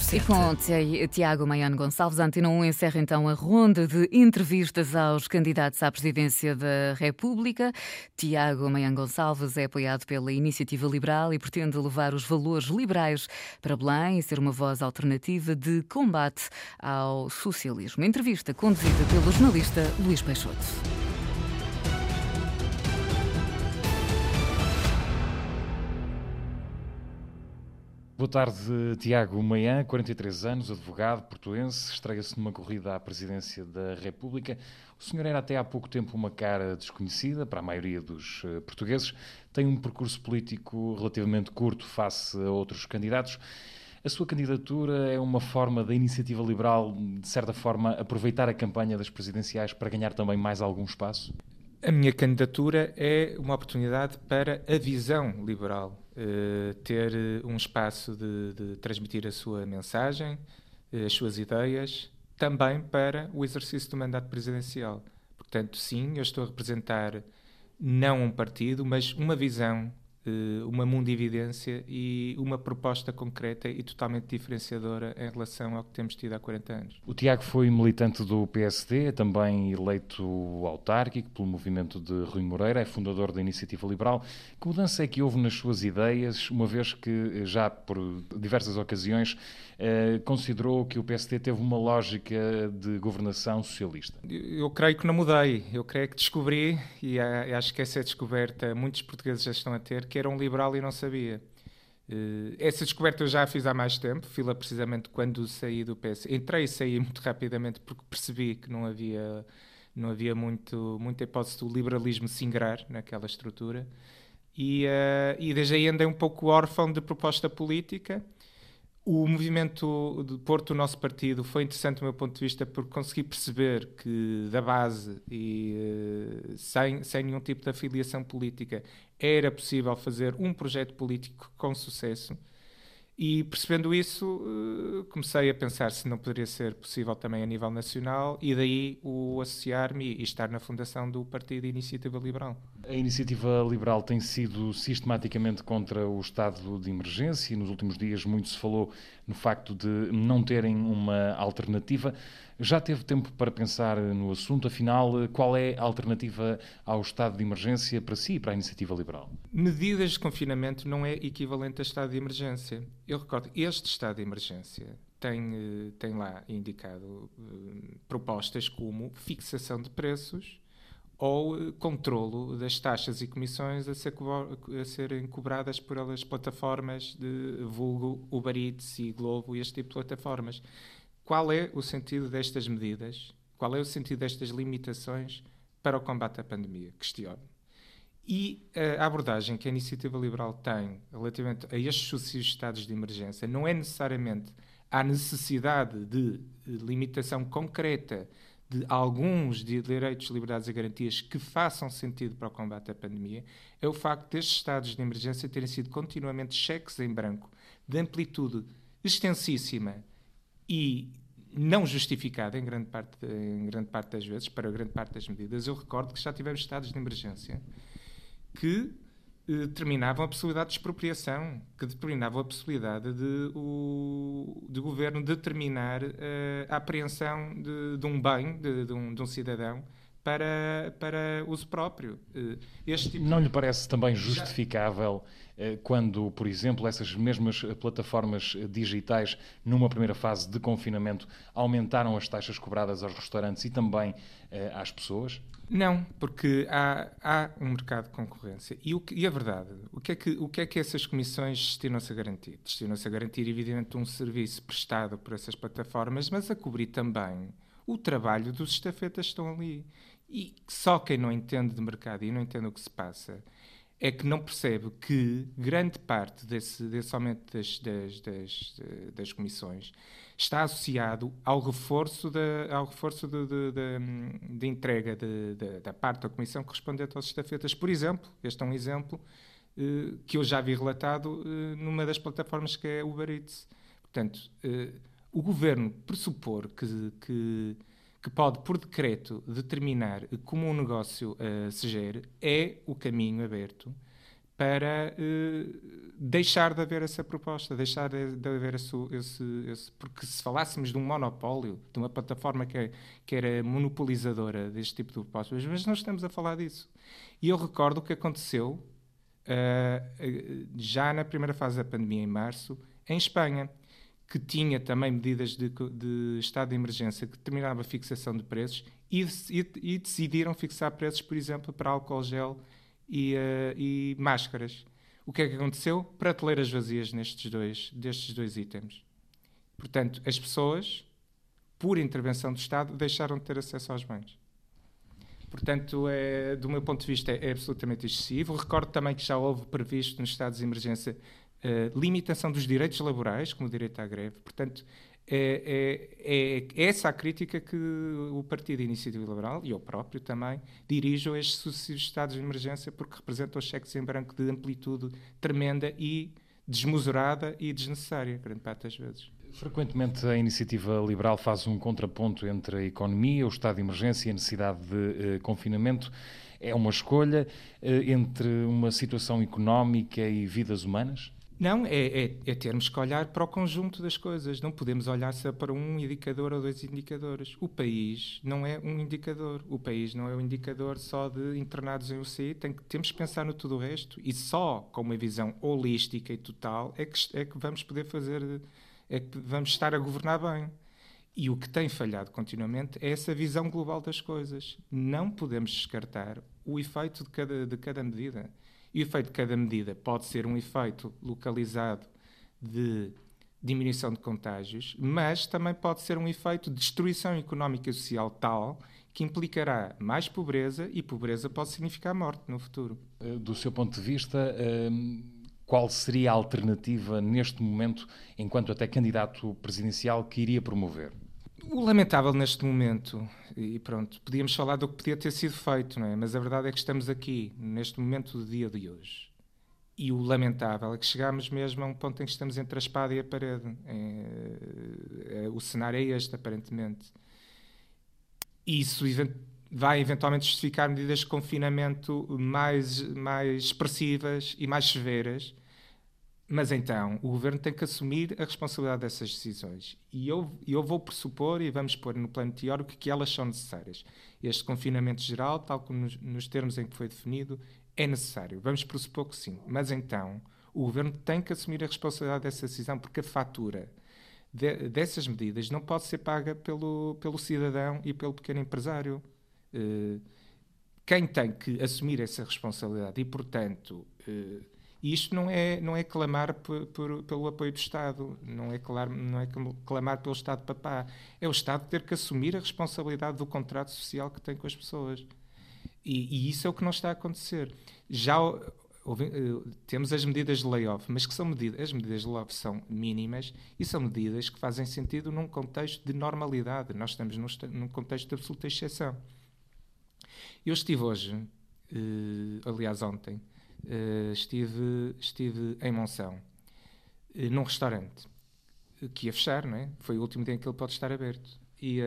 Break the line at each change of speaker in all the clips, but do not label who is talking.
100%.
E com Tiago Maiano Gonçalves, a Antena 1 encerra então a ronda de entrevistas aos candidatos à presidência da República. Tiago Maiano Gonçalves é apoiado pela Iniciativa Liberal e pretende levar os valores liberais para Belém e ser uma voz alternativa de combate ao socialismo. Entrevista conduzida pelo jornalista Luís Peixoto.
Boa tarde, Tiago Maian, 43 anos, advogado portuense, estreia-se numa corrida à presidência da República. O senhor era até há pouco tempo uma cara desconhecida para a maioria dos uh, portugueses, tem um percurso político relativamente curto face a outros candidatos. A sua candidatura é uma forma da iniciativa liberal, de certa forma, aproveitar a campanha das presidenciais para ganhar também mais algum espaço?
A minha candidatura é uma oportunidade para a visão liberal uh, ter eh, um espaço de, de, transmitir a sua mensagem, uh, as suas ideias, também para o exercício do mandato presidencial. Portanto, sim, eu estou a representar não um partido, mas uma visão eh, uma mundividência e uma proposta concreta e totalmente diferenciadora em relação ao que temos tido há 40 anos.
O Tiago foi militante do PSD, também eleito autárquico pelo movimento de Rui Moreira, é fundador da Iniciativa Liberal. Que mudança é que houve nas suas ideias, uma vez que já por diversas ocasiões eh, considerou que o PSD teve uma lógica de governação socialista?
Eu creio que não mudei, eu creio que descobri, e acho que essa descoberta muitos portugueses já estão a ter, que era um liberal e não sabia. Uh, essa descoberta eu já a fiz há mais tempo, fila precisamente quando saí do PS. Entrei e saí muito rapidamente porque percebi que não havia, não havia muito, muita hipótese do liberalismo se ingrar naquela estrutura. E, uh, e desde aí andei um pouco órfão de proposta política o movimento de Porto, o nosso partido, foi interessante do meu ponto de vista porque consegui perceber que da base e uh, sem, sem nenhum tipo de afiliação política era possível fazer um projeto político com sucesso e percebendo isso, eh, comecei a pensar se não poderia ser possível também a nível nacional e daí o associar-me e estar na fundação do Partido Iniciativa Liberal.
A Iniciativa Liberal tem sido sistematicamente contra o estado de emergência e nos últimos dias muito se falou no facto de não terem uma alternativa. Já teve tempo para pensar no assunto, afinal, qual é a alternativa ao estado de emergência para si e para a iniciativa liberal?
Medidas de confinamento não é equivalente a estado de emergência. Eu recordo, este estado de emergência tem, eh, tem lá indicado uh, propostas como fixação de preços ou uh, controlo das taxas e comissões a, ser a, serem cobradas por elas plataformas de vulgo, Uber Eats e Globo e este tipo de plataformas. Qual é o sentido destas medidas? Qual é o sentido destas limitações para o combate à pandemia? Questiono. E a abordagem que a Iniciativa Liberal tem relativamente a estes sucessivos estados de emergência não é necessariamente a necessidade de limitação concreta de alguns direitos, liberdades e garantias que façam sentido para o combate à pandemia, é o facto destes estados de emergência terem sido continuamente cheques em branco de amplitude extensíssima e não justificada em grande, parte, em grande parte das vezes, para grande parte das medidas. Eu recordo que já tivemos estados de emergência que determinavam a possibilidade de expropriação, que determinavam a possibilidade de o de governo determinar eh, a apreensão de, de um bem, de, de, um, de um cidadão, para, para uso próprio.
Eh, este tipo Não lhe parece também justificável eh, quando, por exemplo, essas mesmas plataformas digitais, numa primeira fase de confinamento, aumentaram as taxas cobradas aos restaurantes e também eh, às pessoas?
Não, porque há, há um mercado de concorrência. E, o que, e a verdade, o que, é que, o que é que essas comissões destinam-se a garantir? Destinam-se a garantir, evidentemente, um serviço prestado por essas plataformas, mas a cobrir também o trabalho dos estafetas que estão ali. E só quem não entende de mercado e não entende o que se passa é que não percebe que grande parte desse, desse aumento das, das, das, das comissões está associado ao reforço da, ao reforço de, de, de, de entrega da parte da comissão correspondente aos estafetas. Por exemplo, este é um exemplo eh, que eu já vi relatado eh, numa das plataformas que é Uber Eats. Portanto, eh, o governo pressupor que, que que pode, por decreto, determinar como um negócio uh, se gere, é o caminho aberto para uh, deixar de haver essa proposta, deixar de, de haver esse, esse, esse, Porque se falássemos de um monopólio, de uma plataforma que, é, que era monopolizadora deste tipo de propostas, mas não estamos a falar disso. E eu recordo o que aconteceu uh, já na primeira fase da pandemia, em março, em Espanha, que tinha também medidas de, de estado de emergência que determinava a fixação de preços e, e, e decidiram fixar preços, por exemplo, para álcool gel e, uh, e máscaras. O que é que aconteceu? Prateleiras vazias nestes dois, destes dois itens. Portanto, as pessoas, por intervenção do Estado, deixaram de ter acesso aos bens. Portanto, é, do meu ponto de vista, é, absolutamente excessivo. Recordo também que já houve previsto nos estados de emergência uh, limitação dos direitos laborais, como o direito à greve. Portanto, é, é, é, essa a crítica que o Partido Iniciativa Liberal, e eu próprio também, dirijo a estes sucessivos estados de emergência porque representam os cheques em branco de amplitude tremenda e desmesurada e desnecessária, grande parte das vezes.
Frequentemente a iniciativa liberal faz um contraponto entre a economia, o estado de emergência e a necessidade de uh, confinamento. É uma escolha uh, entre uma situação económica e vidas humanas?
Não, é, é, é, termos que olhar para o conjunto das coisas. Não podemos olhar só para um indicador ou dois indicadores. O país não é um indicador. O país não é um indicador só de internados em UCI. Tem que, temos que pensar no tudo o resto. E só com uma visão holística e total é que, é que vamos poder fazer, é que vamos estar a governar bem. E o que tem falhado continuamente é essa visão global das coisas. Não podemos descartar o efeito de cada, de cada medida. E o efeito de cada medida pode ser um efeito localizado de diminuição de contágios, mas também pode ser um efeito de destruição económica e social tal que implicará mais pobreza e pobreza pode significar morte no futuro.
Eh, do seu ponto de vista, ehm, qual seria a alternativa neste momento, enquanto até candidato presidencial, que iria promover?
O lamentável neste momento, e pronto, podíamos falar do que podia ter sido feito, não é? mas a verdade é que estamos aqui, neste momento do dia de hoje. E o lamentável é que chegamos mesmo a um ponto em que estamos entre a espada e a parede. É, é, o cenário é este, aparentemente. Isso vai eventualmente justificar medidas de confinamento mais, mais expressivas e mais severas mas então, o governo tem que assumir a responsabilidade dessas decisões. E eu, eu vou pressupor, e vamos pôr no plano teórico, que elas são necessárias. Este confinamento geral, tal como nos, nos termos em que foi definido, é necessário. Vamos pressupor que sim. Mas então, o governo tem que assumir a responsabilidade dessa decisão, porque a fatura de, dessas medidas não pode ser paga pelo, pelo cidadão e pelo pequeno empresário. Uh, quem tem que assumir essa responsabilidade e, portanto. Uh, e isto não é, não é clamar por, por, pelo apoio do Estado, não é, clamar, não é clamar pelo Estado papá. É o Estado ter que assumir a responsabilidade do contrato social que tem com as pessoas. E, e isso é o que não está a acontecer. Já uh, temos as medidas de layoff, mas que são medidas, as medidas de layoff são mínimas e são medidas que fazem sentido num contexto de normalidade. Nós estamos num, num contexto de absoluta exceção. Eu estive hoje, uh, aliás ontem, uh, estive, estive em Monção, uh, num restaurante que ia fechar, não é? Foi o último dia em que ele pode estar aberto. E,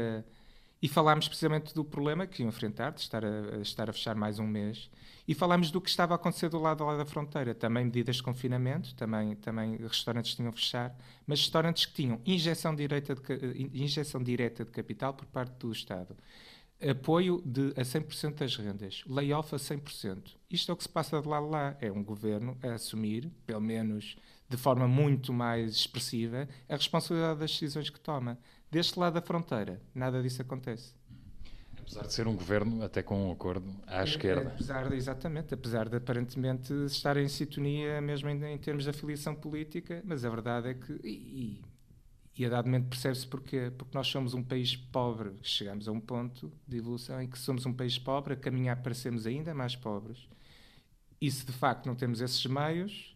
e falámos precisamente do problema que iam enfrentar, de estar a, a, estar a fechar mais um mês, e falámos do que estava a acontecer do lado, do lado da fronteira. Também medidas de confinamento, também, também restaurantes tinham a fechar, mas restaurantes que tinham injeção direta de, injeção direta de capital por parte do Estado apoio de, a 100% das rendas, layoff a 100%. Isto é o que se passa de lá a lá. É um governo a assumir, pelo menos de forma muito mais expressiva, a responsabilidade das decisões que toma. Deste lado da fronteira, nada disso acontece.
Apesar de ser um governo até com um acordo à é, esquerda.
Apesar de, exatamente, apesar de aparentemente estar em sintonia mesmo em, em termos de afiliação política, mas a verdade é que, e, e a dado momento percebe-se porquê. Porque nós somos um país pobre. Chegamos a um ponto de evolução em que somos um país pobre, a caminhar para sermos ainda mais pobres. E se de facto não temos esses meios,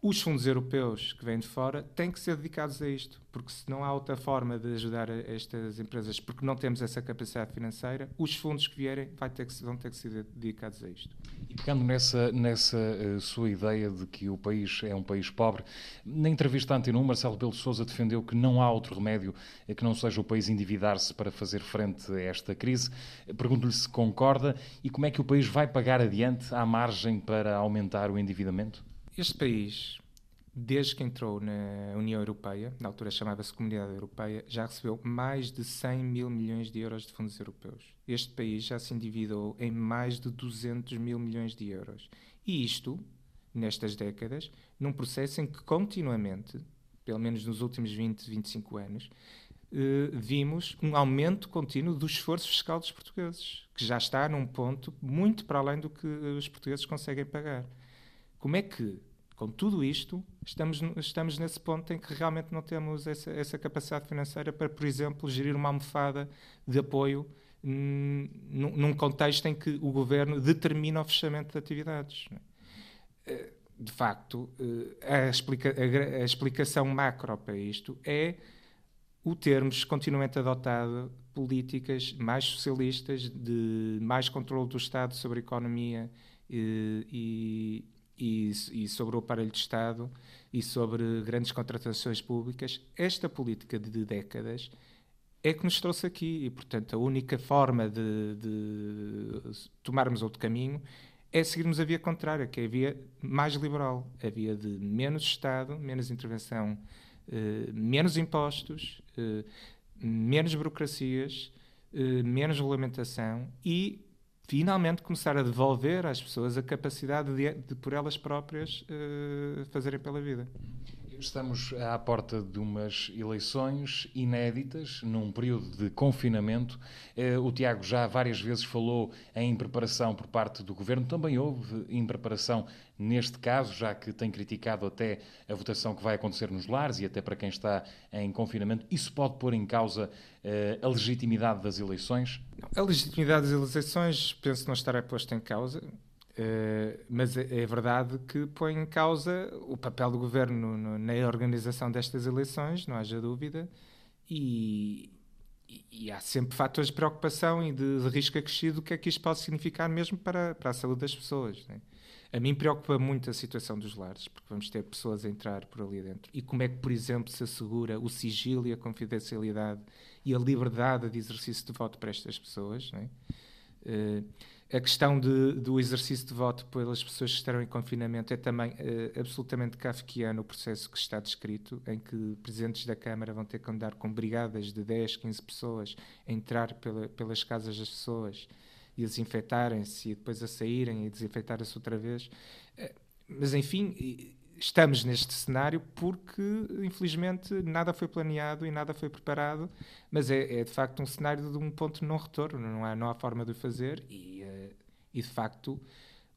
os fundos europeus que vêm de fora têm que ser dedicados a isto, porque se não há outra forma de ajudar estas empresas, porque não temos essa capacidade financeira, os fundos que vierem ter que, vão ter que ser dedicados a isto.
E pegando nessa, nessa uh, sua ideia de que o país é um país pobre, na entrevista 1, Marcelo Belo Souza defendeu que não há outro remédio que não seja o país endividar-se para fazer frente a esta crise. Pergunto-lhe se concorda e como é que o país vai pagar adiante à margem para aumentar o endividamento?
Este país, desde que entrou na União Europeia, na altura chamava-se Comunidade Europeia, já recebeu mais de 100 mil milhões de euros de fundos europeus. Este país já se endividou em mais de 200 mil milhões de euros. E isto, nestas décadas, num processo em que continuamente, pelo menos nos últimos 20, 25 anos, eh, vimos um aumento contínuo do esforço fiscal dos portugueses, que já está num ponto muito para além do que os portugueses conseguem pagar. Como é que com tudo isto, estamos, estamos nesse ponto em que realmente não temos essa, essa capacidade financeira para, por exemplo, gerir uma almofada de apoio num, contexto em que o governo determina o fechamento de atividades. Eh, de facto, eh, a, explica, a, explicação macro para isto é o termos continuamente adotado políticas mais socialistas, de mais controle do Estado sobre a economia eh, e e, e, sobre o aparelho de Estado e sobre grandes contratações públicas, esta política de décadas é que nos trouxe aqui e, portanto, a única forma de, de tomarmos outro caminho é seguirmos a via contrária, que é a via mais liberal, a via de menos Estado, menos intervenção, eh, menos impostos, eh, menos burocracias, eh, menos regulamentação e finalmente começar a devolver às pessoas a capacidade de, de por elas próprias, uh, fazerem pela vida.
Estamos à porta de umas eleições inéditas, num período de confinamento. Eh, o Tiago já várias vezes falou em preparação por parte do governo. Também houve em preparação neste caso, já que tem criticado até a votação que vai acontecer nos lares e até para quem está em confinamento. Isso pode pôr em causa uh, a legitimidade das eleições?
A legitimidade das eleições penso não estará posta em causa. Uh, mas é, é, verdade que põe em causa o papel do governo no, na organização destas eleições, não haja dúvida, e, e, há sempre fatores de preocupação e de, de, risco acrescido que é que isto pode significar mesmo para, para a saúde das pessoas. Né? A mim preocupa muito a situação dos lares, porque vamos ter pessoas a entrar por ali dentro. E como é que, por exemplo, se assegura o sigilo e a confidencialidade e a liberdade de exercício de voto para estas pessoas? Né? Uh, a questão de, do exercício de voto pelas pessoas que estarão em confinamento é também uh, absolutamente kafkiano o processo que está descrito, em que presidentes da Câmara vão ter que andar com brigadas de 10, 15 pessoas a entrar pela, pelas casas das pessoas e a desinfetarem-se e depois a saírem e desinfetarem-se outra vez. Uh, mas, enfim, estamos neste cenário porque, infelizmente, nada foi planeado e nada foi preparado, mas é, é de facto um cenário de um ponto de não retorno, não há, não há forma de o fazer e, uh, e, de facto,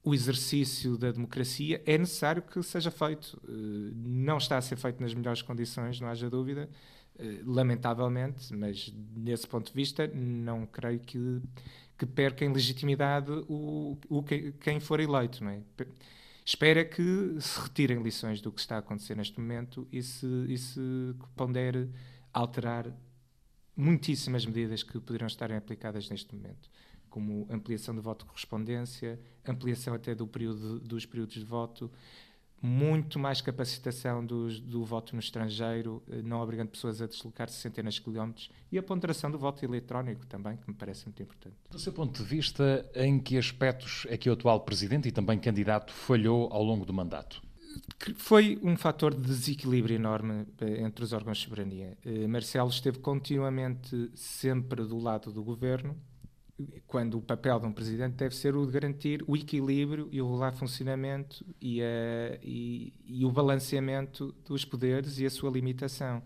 o exercício da democracia é necessário que seja feito. Uh, não está a ser feito nas melhores condições, não haja dúvida, uh, lamentavelmente, mas nesse ponto de vista, não creio que, que perca em legitimidade o, o, quem for eleito, não é? Espera que se retirem lições do que está a acontecer neste momento e se, e se pondere alterar muitíssimas medidas que poderiam estar aplicadas neste momento, como ampliação do voto de correspondência, ampliação até do período, dos períodos de voto, muito mais capacitação do, do voto no estrangeiro, eh, não obrigando pessoas a deslocar-se centenas de quilómetros, e a ponderação do voto eletrónico também, que me parece muito importante.
Do seu ponto de vista, em que aspectos é que o atual presidente e também candidato falhou ao longo do mandato?
Foi um fator de desequilíbrio enorme eh, entre os órgãos de soberania. Eh, Marcelo esteve continuamente sempre do lado do governo, quando o papel de um presidente deve ser o de garantir o equilíbrio e o regular funcionamento e, a, e, e, o balanceamento dos poderes e a sua limitação.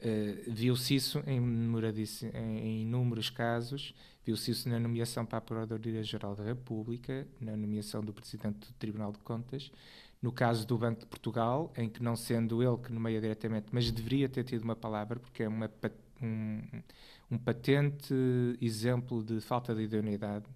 Uh, viu-se isso em, em, inúmeros casos, viu-se isso na nomeação para a Procuradoria-Geral da República, na nomeação do Presidente do Tribunal de Contas, no caso do Banco de Portugal, em que não sendo ele que nomeia diretamente, mas deveria ter tido uma palavra, porque é uma, um, um patente exemplo de falta de idoneidade.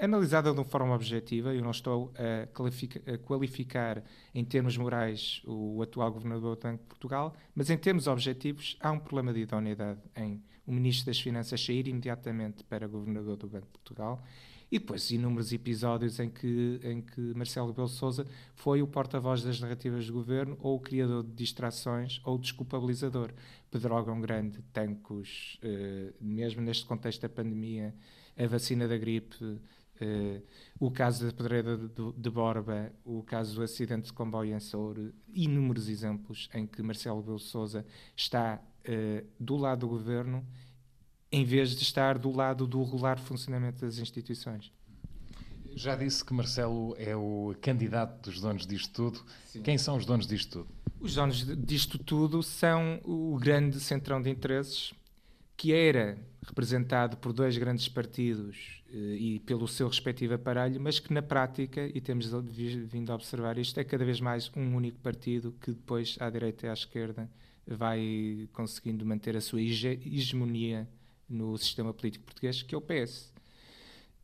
analisada de uma forma objetiva, eu não estou a, qualificar em termos morais o, atual governador do Banco de Portugal, mas em termos objetivos há um problema de idoneidade em o Ministro das Finanças sair imediatamente para governador do Banco de Portugal e depois inúmeros episódios em que, em que Marcelo Rebelo Sousa foi o porta-voz das narrativas do governo, ou o criador de distrações, ou o desculpabilizador. Pedrógão Grande, Tancos, eh, mesmo neste contexto da pandemia, a vacina da gripe, eh, o caso da pedreira de, de, Borba, o caso do acidente de comboio em Soure, inúmeros exemplos em que Marcelo Rebelo Sousa está eh, do lado do governo em vez de estar do lado do regular funcionamento das instituições.
Já disse que Marcelo é o candidato dos donos disto tudo. Sim. Quem são os donos disto tudo?
Os donos disto tudo são o grande centrão de interesses que era representado por dois grandes partidos eh, e pelo seu respectivo aparelho, mas que na prática, e temos vindo a observar isto, é cada vez mais um único partido que depois, à direita e à esquerda, vai conseguindo manter a sua hegemonia no sistema político português, que é o PS.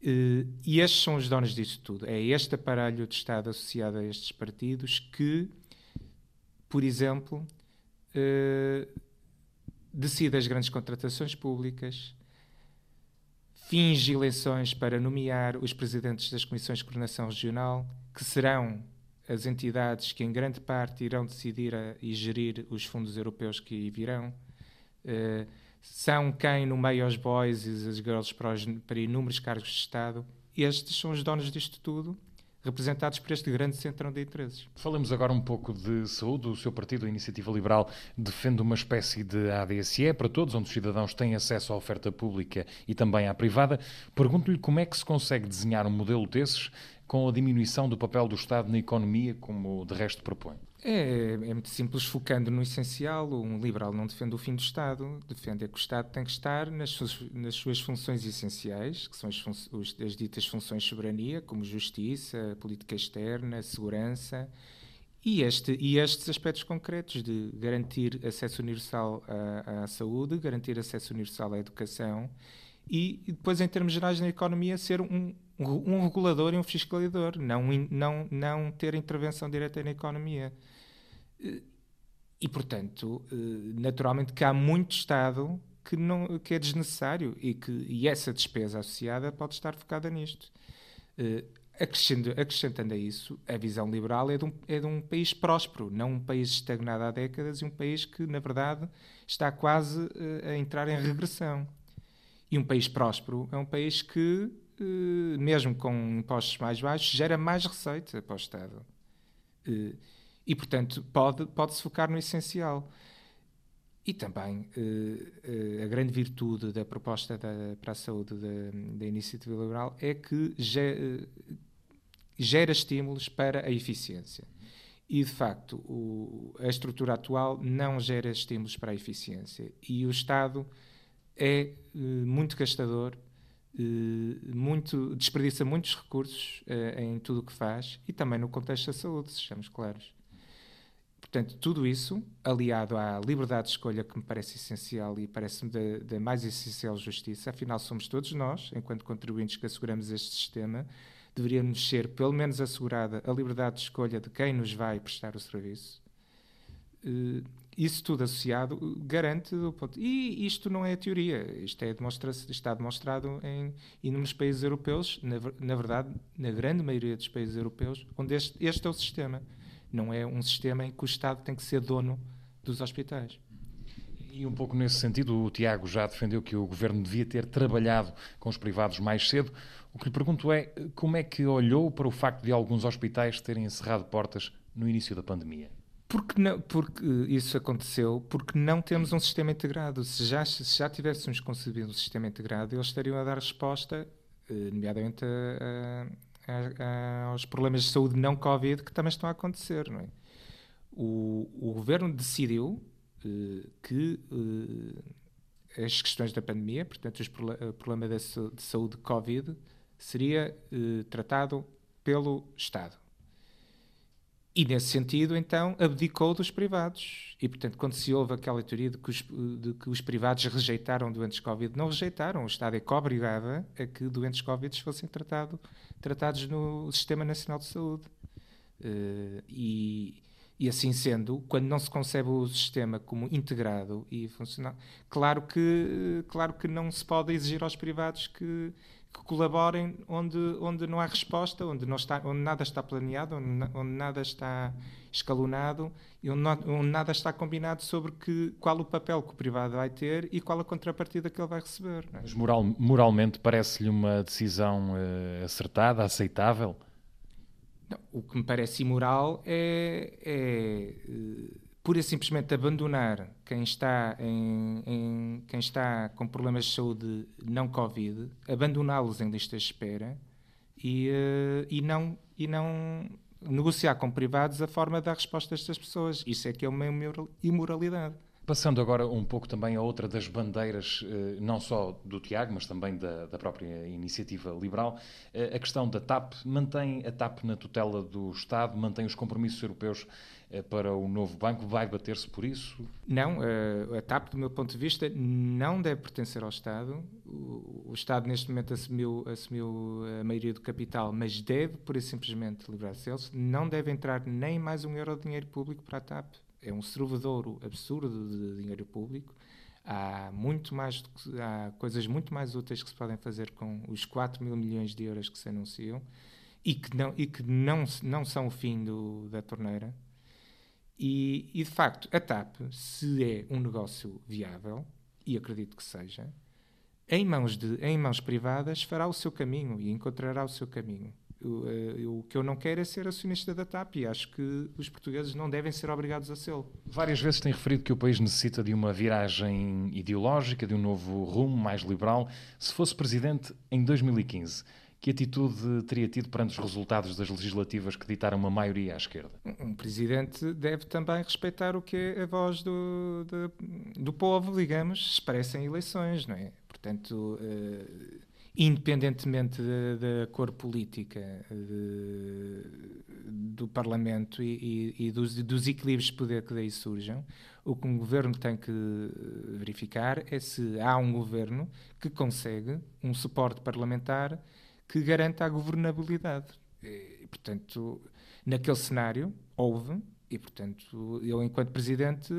Uh, e estes são os donos disto tudo. É este aparelho de Estado associado a estes partidos que, por exemplo, uh, decide as grandes contratações públicas, finge eleições para nomear os presidentes das comissões de coordenação regional, que serão as entidades que, em grande parte, irão decidir a, e gerir os fundos europeus que virão. Uh, são quem nomeia os boys e as girls para, os, para inúmeros cargos de Estado. Estes são os donos disto tudo, representados por este grande centrão de interesses.
Falamos agora um pouco de saúde. O seu partido, a Iniciativa Liberal, defende uma espécie de ADSE para todos, onde os cidadãos têm acesso à oferta pública e também à privada. Pergunto-lhe como é que se consegue desenhar um modelo desses com a diminuição do papel do Estado na economia, como de resto propõe?
É, é, muito simples, focando no essencial. Um liberal não defende o fim do Estado, defende que o Estado tem que estar nas suas, nas suas funções essenciais, que são as, fun as, ditas funções de soberania, como justiça, política externa, segurança, e, este, e estes aspectos concretos de garantir acesso universal à, à saúde, garantir acesso universal à educação e depois, em termos gerais, na economia, ser um, um regulador e um fiscalizador, não, não, não ter intervenção direta na economia. E, portanto, naturalmente que há muito Estado que, não, que é desnecessário e, que, e essa despesa associada pode estar focada nisto. Acrescentando, acrescentando a isso, a visão liberal é de, um, é de um país próspero, não um país estagnado há décadas e um país que, na verdade, está quase a entrar em regressão. E um país próspero é um país que eh, mesmo com impostos mais baixos, gera mais receita para o Estado. Eh, e, portanto, pode, pode se focar no essencial. E também eh, a grande virtude da proposta da, para a saúde da, da iniciativa liberal é que gera estímulos para a eficiência. E, de facto, o, a estrutura atual não gera estímulos para a eficiência. E o Estado é muito gastador eh, muito, desperdiça muitos recursos uh, em tudo o que faz e também no contexto da saúde, sejamos claros. Portanto, tudo isso, aliado à liberdade de escolha, que me parece essencial e parece-me da, da mais essencial justiça, afinal somos todos nós, enquanto contribuintes que asseguramos este sistema, deveríamos ser pelo menos assegurada a liberdade de escolha de quem nos vai prestar o serviço. Uh, isso tudo associado garante o ponto. E isto não é teoria, isto é demonstra está demonstrado em inúmeros países europeus, na, na, verdade, na grande maioria dos países europeus, onde este, este é o sistema. Não é um sistema em que o Estado tem que ser dono dos hospitais.
E um pouco nesse sentido, o Tiago já defendeu que o governo devia ter trabalhado com os privados mais cedo. O que lhe pergunto é como é que olhou para o facto de alguns hospitais terem encerrado portas no início da pandemia?
Porque, não, porque isso aconteceu porque não temos um sistema integrado. Se já, se já tivéssemos concebido um sistema integrado, eles estariam a dar resposta, eh, nomeadamente a, a, a, aos problemas de saúde não Covid que também estão a acontecer. Não é? o, o governo decidiu uh, que uh, as questões da pandemia, portanto, o problema de saúde Covid, seria uh, tratado pelo Estado e nesse sentido, então, abdicou dos privados. E, portanto, quando se ouve aquela teoria de que os, de que os privados rejeitaram doentes Covid, não rejeitaram. O Estado é que obrigava a que doentes Covid fossem tratado, tratados no Sistema Nacional de Saúde. Uh, e, e assim sendo, quando não se concebe o sistema como integrado e funcional, claro que, claro que não se pode exigir aos privados que, que colaborem onde, onde não há resposta, onde, não está, onde nada está planeado, onde, onde nada está escalonado e onde, onde, nada está combinado sobre que, qual o papel que o privado vai ter e qual a contrapartida que ele vai receber.
É? Mas moral, moralmente parece-lhe uma decisão uh, acertada, aceitável?
Não, o que me parece imoral é, é uh, pura e simplesmente abandonar quem está, em, em, quem está com problemas de saúde não Covid, abandoná-los em listas de espera e, uh, e, não, e não negociar com privados a forma de dar resposta a estas pessoas. Isso é que é uma imoralidade.
Passando agora um pouco também a outra das bandeiras, eh, não só do Tiago, mas também da, da própria iniciativa liberal, eh, a questão da TAP. Mantém a TAP na tutela do Estado, mantém os compromissos europeus eh, para o novo banco, vai bater-se por isso?
Não, a TAP, do meu ponto de vista, não deve pertencer ao Estado. O Estado, neste momento, assumiu, assumiu a maioria do capital, mas deve, por e simplesmente, livrar-se. Não deve entrar nem mais um euro de dinheiro público para a TAP é um servidor absurdo de dinheiro público. Há, muito mais, há coisas muito mais úteis que se podem fazer com os 4 mil milhões de euros que se anunciam e que não, e que não, não são o fim do, da torneira. E, e, de facto, a TAP, se é um negócio viável, e acredito que seja, em mãos, de, em mãos privadas fará o seu caminho e encontrará o seu caminho. Eh, o que eu não quero é ser acionista da TAP e acho que os portugueses não devem ser obrigados a sê-lo.
Várias vezes tem referido que o país necessita de uma viragem ideológica, de um novo rumo mais liberal. Se fosse presidente em 2015, que atitude teria tido perante os resultados das legislativas que ditaram uma maioria à esquerda?
Um presidente deve também respeitar o que é a voz do, do, do povo, digamos, expressa em eleições, não é? Portanto. Uh, independentemente da, cor política de, do Parlamento e, e, e dos, dos, equilíbrios de poder que daí surjam, o que um governo tem que verificar é se há um governo que consegue um suporte parlamentar que garanta a governabilidade. E, portanto, naquele cenário, houve, e portanto, eu, enquanto presidente,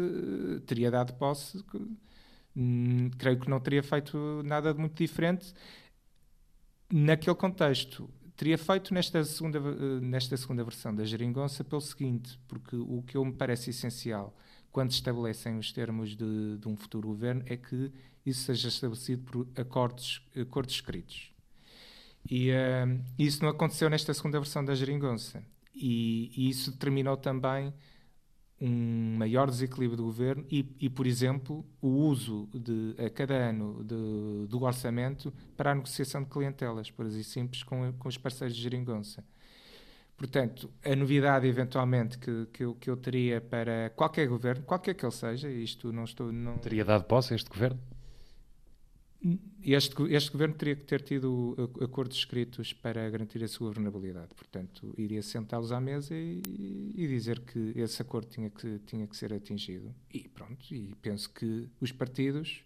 teria dado posse. Hum, creio que não teria feito nada de muito diferente naquele contexto, teria feito nesta segunda, eh, nesta segunda versão da geringonça pelo seguinte, porque o que eu me parece essencial quando estabelecem os termos de, de um futuro governo é que isso seja estabelecido por acordos, acordos escritos. E uh, isso não aconteceu nesta segunda versão da geringonça. E, e isso determinou também um maior desequilíbrio do governo e, e, por exemplo, o uso de, a cada ano de, do orçamento para a negociação de clientelas, por assim simples, com, com os parceiros de geringonça. Portanto, a novidade, eventualmente, que, que, eu, que eu teria para qualquer governo, qualquer que ele seja, isto não estou... Não...
Teria dado posse a este governo?
Este, este, governo teria que ter tido acordos escritos para garantir a sua governabilidade. Portanto, iria sentá-los à mesa e, e, dizer que esse acordo tinha que, tinha que ser atingido. E pronto, e penso que os partidos,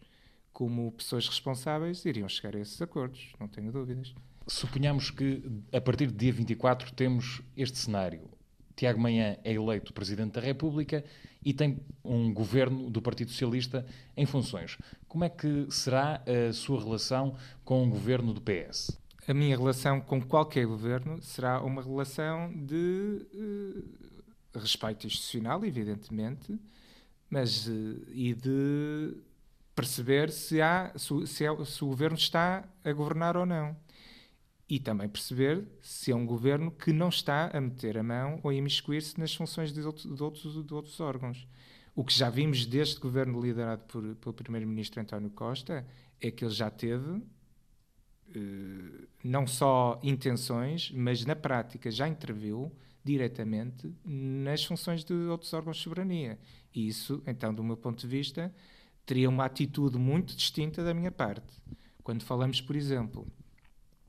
como pessoas responsáveis, iriam chegar a esses acordos, não tenho dúvidas.
Suponhamos que a partir de dia 24 temos este cenário. Tiago Manhã é eleito Presidente da República e tem um governo do Partido Socialista em funções. Como é que será a sua relação com o governo do PS?
A minha relação com qualquer governo será uma relação de uh, respeito institucional, evidentemente, mas uh, e de perceber se, há, se, se, é, se o governo está a governar ou não e também perceber se é um governo que não está a meter a mão ou a imiscuir-se nas funções de, outro, de, outros, de outros órgãos. O que já vimos deste governo liderado por, pelo primeiro-ministro António Costa é que ele já teve eh, não só intenções, mas na prática já interviu diretamente nas funções de outros órgãos de soberania. E isso, então, do meu ponto de vista, teria uma atitude muito distinta da minha parte. Quando falamos, por exemplo,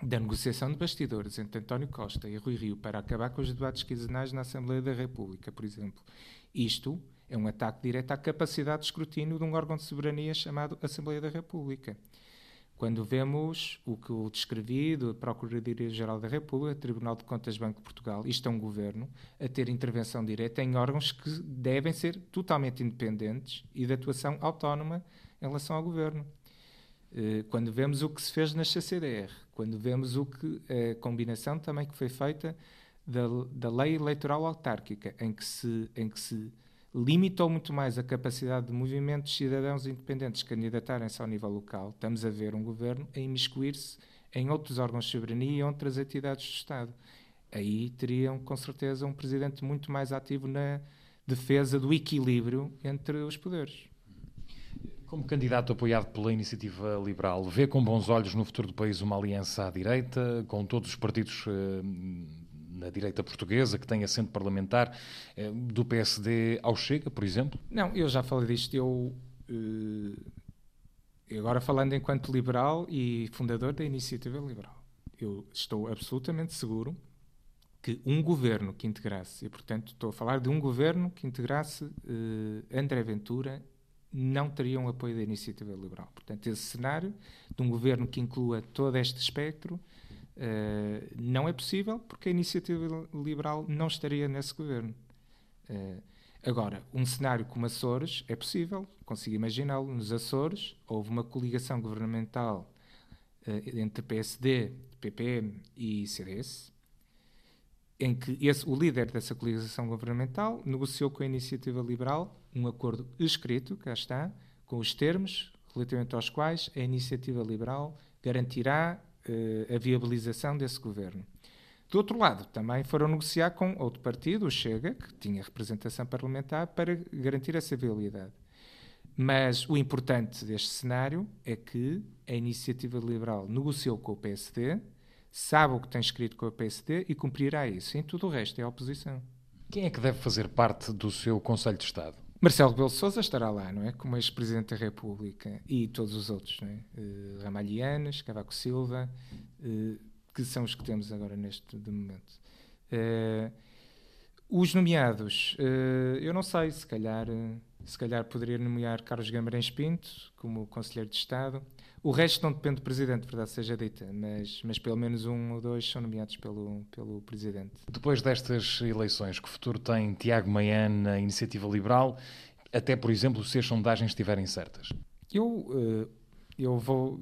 da negociação de bastidores entre António Costa e Rui Rio para acabar com os debates quinzenais na Assembleia da República, por exemplo. Isto é um ataque direto à capacidade de escrutínio de um órgão de soberania chamado Assembleia da República. Quando vemos o que eu descrevi da Procuradoria-Geral da República, Tribunal de Contas Banco de Portugal, isto é um governo a ter intervenção direta em órgãos que devem ser totalmente independentes e de atuação autónoma em relação ao governo. Eh, quando vemos o que se fez na CCDR, quando vemos o que a combinação também que foi feita da, da lei eleitoral autárquica, em que se, em que se limitou muito mais a capacidade de movimentos cidadãos independentes candidatarem-se ao nível local, estamos a ver um governo a imiscuir-se em outros órgãos de soberania e outras entidades do Estado. Aí teriam, com certeza, um presidente muito mais ativo na defesa do equilíbrio entre os poderes.
Como candidato apoiado pela Iniciativa Liberal, vê com bons olhos no futuro do país uma aliança à direita, com todos os partidos eh, na direita portuguesa que tem assento parlamentar, eh, do PSD ao Chega, por exemplo?
Não, eu já falei disto. Eu, eh, agora falando enquanto liberal e fundador da Iniciativa Liberal, eu estou absolutamente seguro que um governo que integrasse, e portanto estou a falar de um governo que integrasse André Ventura não teriam apoio da iniciativa liberal. Portanto, esse cenário de um governo que inclua todo este espectro uh, não é possível porque a iniciativa liberal não estaria nesse governo. Uh, agora, um cenário como Açores é possível, consigo imaginá-lo. Nos Açores houve uma coligação governamental uh, entre PSD, PPM e CDS, em que esse, o líder dessa coligação governamental negociou com a iniciativa liberal um acordo escrito, cá está, com os termos relativamente aos quais a iniciativa liberal garantirá uh, a viabilização desse governo. Do outro lado, também foram negociar com outro partido, o Chega, que tinha representação parlamentar, para garantir essa viabilidade. Mas o importante deste cenário é que a iniciativa liberal negociou com o PSD, sabe o que tem escrito com o PSD e cumprirá isso. Em tudo o resto é a oposição.
Quem é que deve fazer parte do seu Conselho de Estado?
Marcelo Rebelo Sousa estará lá, não é? Como ex-presidente da República e todos os outros, não é? Uh, Ramalhianes, Cavaco Silva, uh, que são os que temos agora neste momento. Uh, os nomeados, eu não sei, se calhar, se calhar poderia nomear Carlos Guimarães Pinto como Conselheiro de Estado. O resto não depende do Presidente, verdade seja dita, mas, mas pelo menos um ou dois são nomeados pelo, pelo Presidente.
Depois destas eleições, que futuro tem Tiago Maian na Iniciativa Liberal, até, por exemplo, se as sondagens estiverem certas?
Eu, uh, eu vou,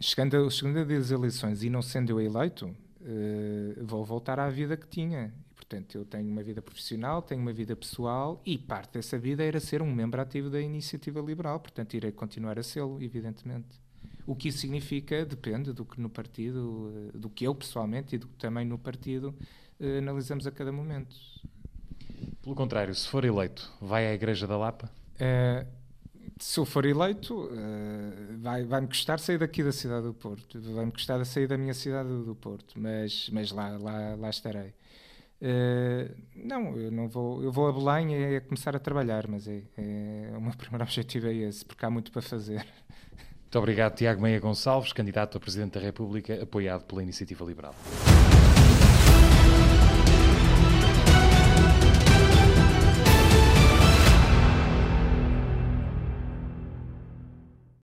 chegando, chegando a das eleições e não sendo eu eleito, uh, vou voltar à vida que tinha. Portanto, eu tenho uma vida profissional, tenho uma vida pessoal e parte dessa vida era ser um membro ativo da iniciativa liberal. Portanto, irei continuar a sê-lo, evidentemente. O que isso significa depende do que no partido, eh, do que eu pessoalmente e do que também no partido eh, analisamos a cada momento.
Pelo contrário, se for eleito, vai à Igreja da Lapa?
Uh, se eu for eleito, uh, vai, vai-me custar sair daqui da cidade do Porto, vai-me custar sair da minha cidade do Porto, mas, mas lá, lá, lá estarei. Uh, não, eu não vou. Eu vou a Belém e é começar a trabalhar, mas é, é, o meu primeiro objetivo é esse, porque há muito para fazer.
Muito obrigado, Tiago Meia Gonçalves, candidato a Presidente da República, apoiado pela Iniciativa Liberal.